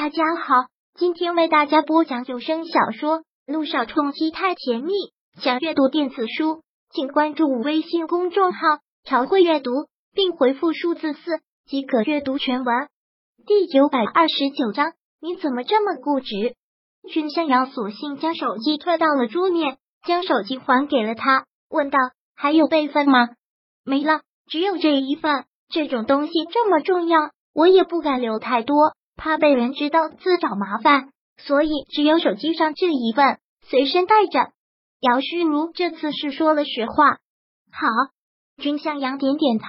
大家好，今天为大家播讲有声小说《路上冲击太甜蜜》。想阅读电子书，请关注微信公众号“朝会阅读”，并回复数字四即可阅读全文。第九百二十九章，你怎么这么固执？君向阳索性将手机推到了桌面，将手机还给了他，问道：“还有备份吗？”“没了，只有这一份。这种东西这么重要，我也不敢留太多。”怕被人知道自找麻烦，所以只有手机上这一份随身带着。姚诗如这次是说了实话。好，君向阳点点头，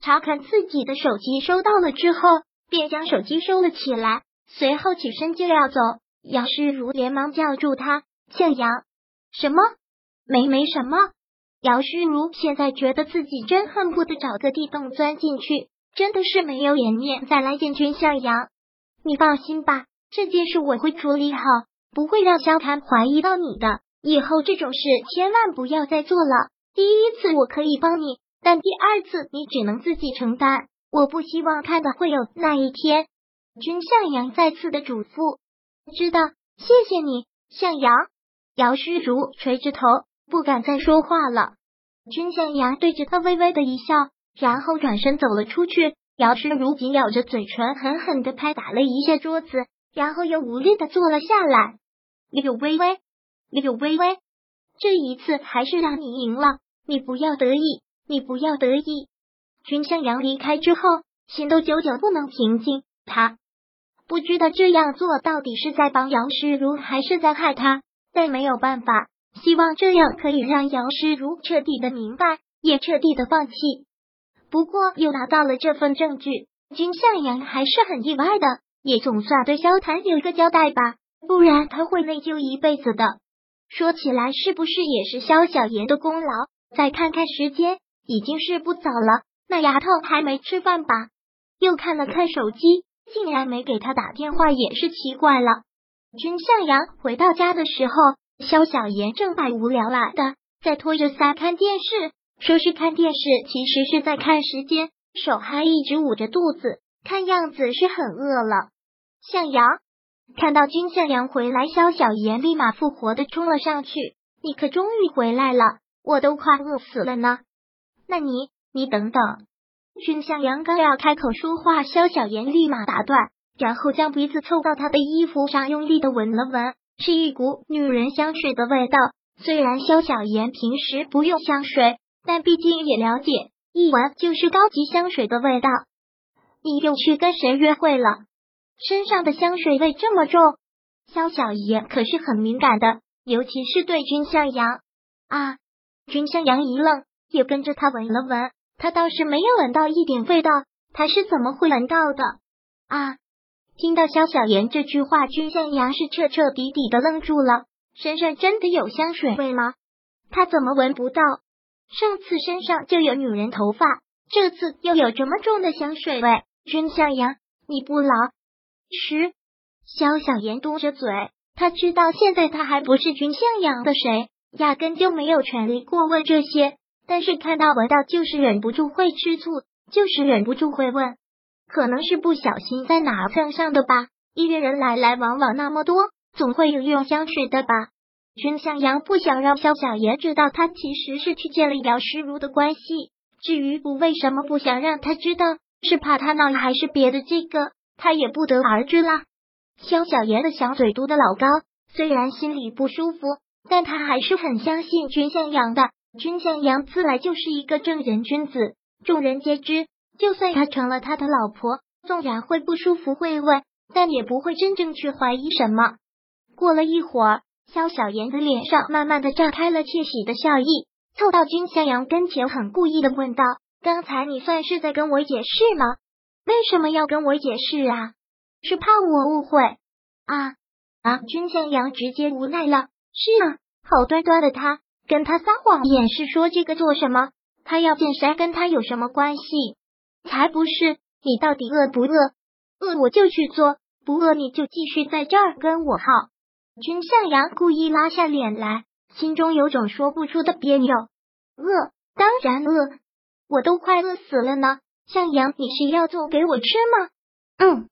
查看自己的手机收到了之后，便将手机收了起来，随后起身就要走。姚诗如连忙叫住他：“向阳，什么？没没什么。”姚诗如现在觉得自己真恨不得找个地洞钻进去，真的是没有颜面再来见君向阳。你放心吧，这件事我会处理好，不会让萧谈怀疑到你的。以后这种事千万不要再做了。第一次我可以帮你，但第二次你只能自己承担。我不希望看到会有那一天。君向阳再次的嘱咐，知道，谢谢你，向阳。姚诗如垂着头，不敢再说话了。君向阳对着他微微的一笑，然后转身走了出去。姚诗如紧咬着嘴唇，狠狠的拍打了一下桌子，然后又无力的坐了下来。柳微微，柳微微，这一次还是让你赢了，你不要得意，你不要得意。君向阳离开之后，心都久久不能平静。他不知道这样做到底是在帮姚诗如，还是在害他，但没有办法，希望这样可以让姚诗如彻底的明白，也彻底的放弃。不过又拿到了这份证据，君向阳还是很意外的，也总算对萧谈有一个交代吧，不然他会内疚一辈子的。说起来，是不是也是萧小言的功劳？再看看时间，已经是不早了，那丫头还没吃饭吧？又看了看手机，竟然没给他打电话，也是奇怪了。君向阳回到家的时候，萧小言正百无聊赖的在拖着腮看电视。说是看电视，其实是在看时间，手还一直捂着肚子，看样子是很饿了。向阳看到君向阳回来，萧小言立马复活的冲了上去：“你可终于回来了，我都快饿死了呢。”那你，你等等。君向阳刚要开口说话，萧小言立马打断，然后将鼻子凑到他的衣服上，用力的闻了闻，是一股女人香水的味道。虽然萧小言平时不用香水。但毕竟也了解，一闻就是高级香水的味道。你又去跟谁约会了？身上的香水味这么重，萧小爷可是很敏感的，尤其是对君向阳啊。君向阳一愣，也跟着他闻了闻，他倒是没有闻到一点味道，他是怎么会闻到的啊？听到萧小言这句话，君向阳是彻彻底底的愣住了。身上真的有香水味吗？他怎么闻不到？上次身上就有女人头发，这次又有这么重的香水味。君向阳，你不老实。萧小言嘟着嘴，他知道现在他还不是君向阳的谁，压根就没有权利过问这些。但是看到闻到，就是忍不住会吃醋，就是忍不住会问。可能是不小心在哪蹭上的吧。医院人来来往往那么多，总会有用香水的吧。君向阳不想让萧小言知道他其实是去见了姚诗如的关系。至于不为什么不想让他知道，是怕他闹还是别的，这个他也不得而知啦。萧小言的小嘴嘟的老高，虽然心里不舒服，但他还是很相信君向阳的。君向阳自来就是一个正人君子，众人皆知。就算他成了他的老婆，纵然会不舒服会问，但也不会真正去怀疑什么。过了一会儿。萧小妍的脸上慢慢的绽开了窃喜的笑意，凑到君向阳跟前，很故意的问道：“刚才你算是在跟我解释吗？为什么要跟我解释啊？是怕我误会啊？”啊！君向阳直接无奈了：“是啊，好端端的他跟他撒谎掩饰说这个做什么？他要见谁跟他有什么关系？才不是！你到底饿不饿？饿我就去做，不饿你就继续在这儿跟我耗。”君向阳故意拉下脸来，心中有种说不出的别扭。饿，当然饿，我都快饿死了呢。向阳，你是要做给我吃吗？嗯。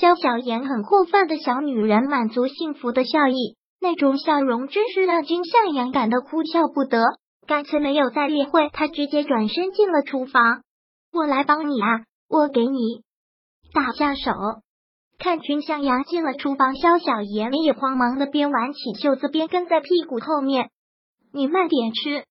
肖小妍很过分的小女人满足幸福的笑意，那种笑容真是让君向阳感到哭笑不得，干脆没有再理会他，直接转身进了厨房。我来帮你啊，我给你打下手。看君向阳进了厨房，肖小妍也慌忙的边挽起袖子边跟在屁股后面。你慢点吃。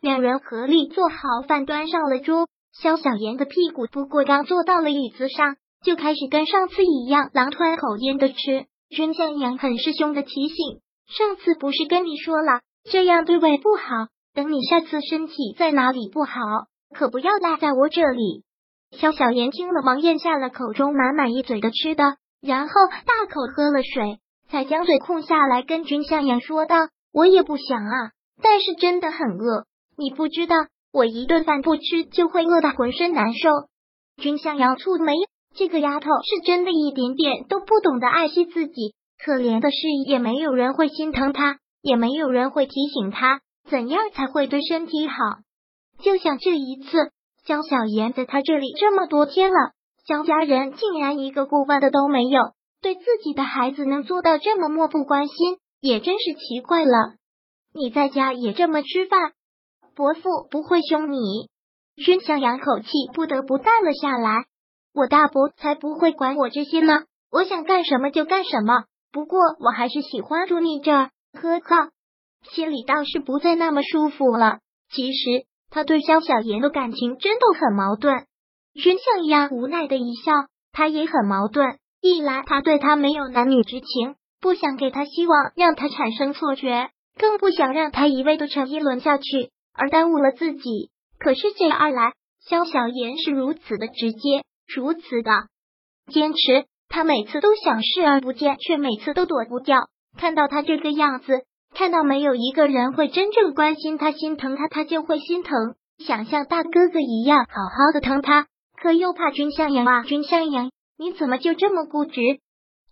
两人合力做好饭，端上了桌。肖小妍的屁股不过刚坐到了椅子上。就开始跟上次一样狼吞口咽的吃。君向阳很是凶的提醒：“上次不是跟你说了，这样对胃不好。等你下次身体在哪里不好，可不要赖在我这里。”肖小妍听了，忙咽下了口中满满一嘴的吃的，然后大口喝了水，才将嘴空下来，跟君向阳说道：“我也不想啊，但是真的很饿。你不知道，我一顿饭不吃就会饿得浑身难受。”君向阳蹙眉。这个丫头是真的一点点都不懂得爱惜自己，可怜的是也没有人会心疼她，也没有人会提醒她怎样才会对身体好。就像这一次，江小妍在她这里这么多天了，江家人竟然一个过问的都没有，对自己的孩子能做到这么漠不关心，也真是奇怪了。你在家也这么吃饭，伯父不会凶你？君向阳口气不得不淡了下来。我大伯才不会管我这些呢，我想干什么就干什么。不过我还是喜欢住你这儿，呵呵，心里倒是不再那么舒服了。其实他对肖小妍的感情真的很矛盾。君向阳无奈的一笑，他也很矛盾。一来他对他没有男女之情，不想给他希望，让他产生错觉，更不想让他一味的沉一沦下去，而耽误了自己。可是这二来，肖小妍是如此的直接。如此的坚持，他每次都想视而不见，却每次都躲不掉。看到他这个样子，看到没有一个人会真正关心他、心疼他，他就会心疼，想像大哥哥一样好好的疼他。可又怕君向阳啊，君向阳，你怎么就这么固执？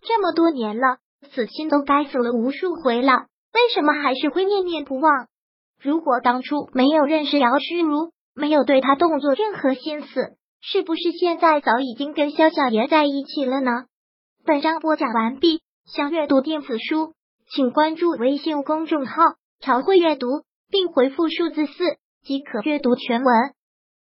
这么多年了，死心都该死了无数回了，为什么还是会念念不忘？如果当初没有认识姚诗如，没有对他动作任何心思。是不是现在早已经跟肖小爷在一起了呢？本章播讲完毕，想阅读电子书，请关注微信公众号“朝会阅读”，并回复数字四即可阅读全文。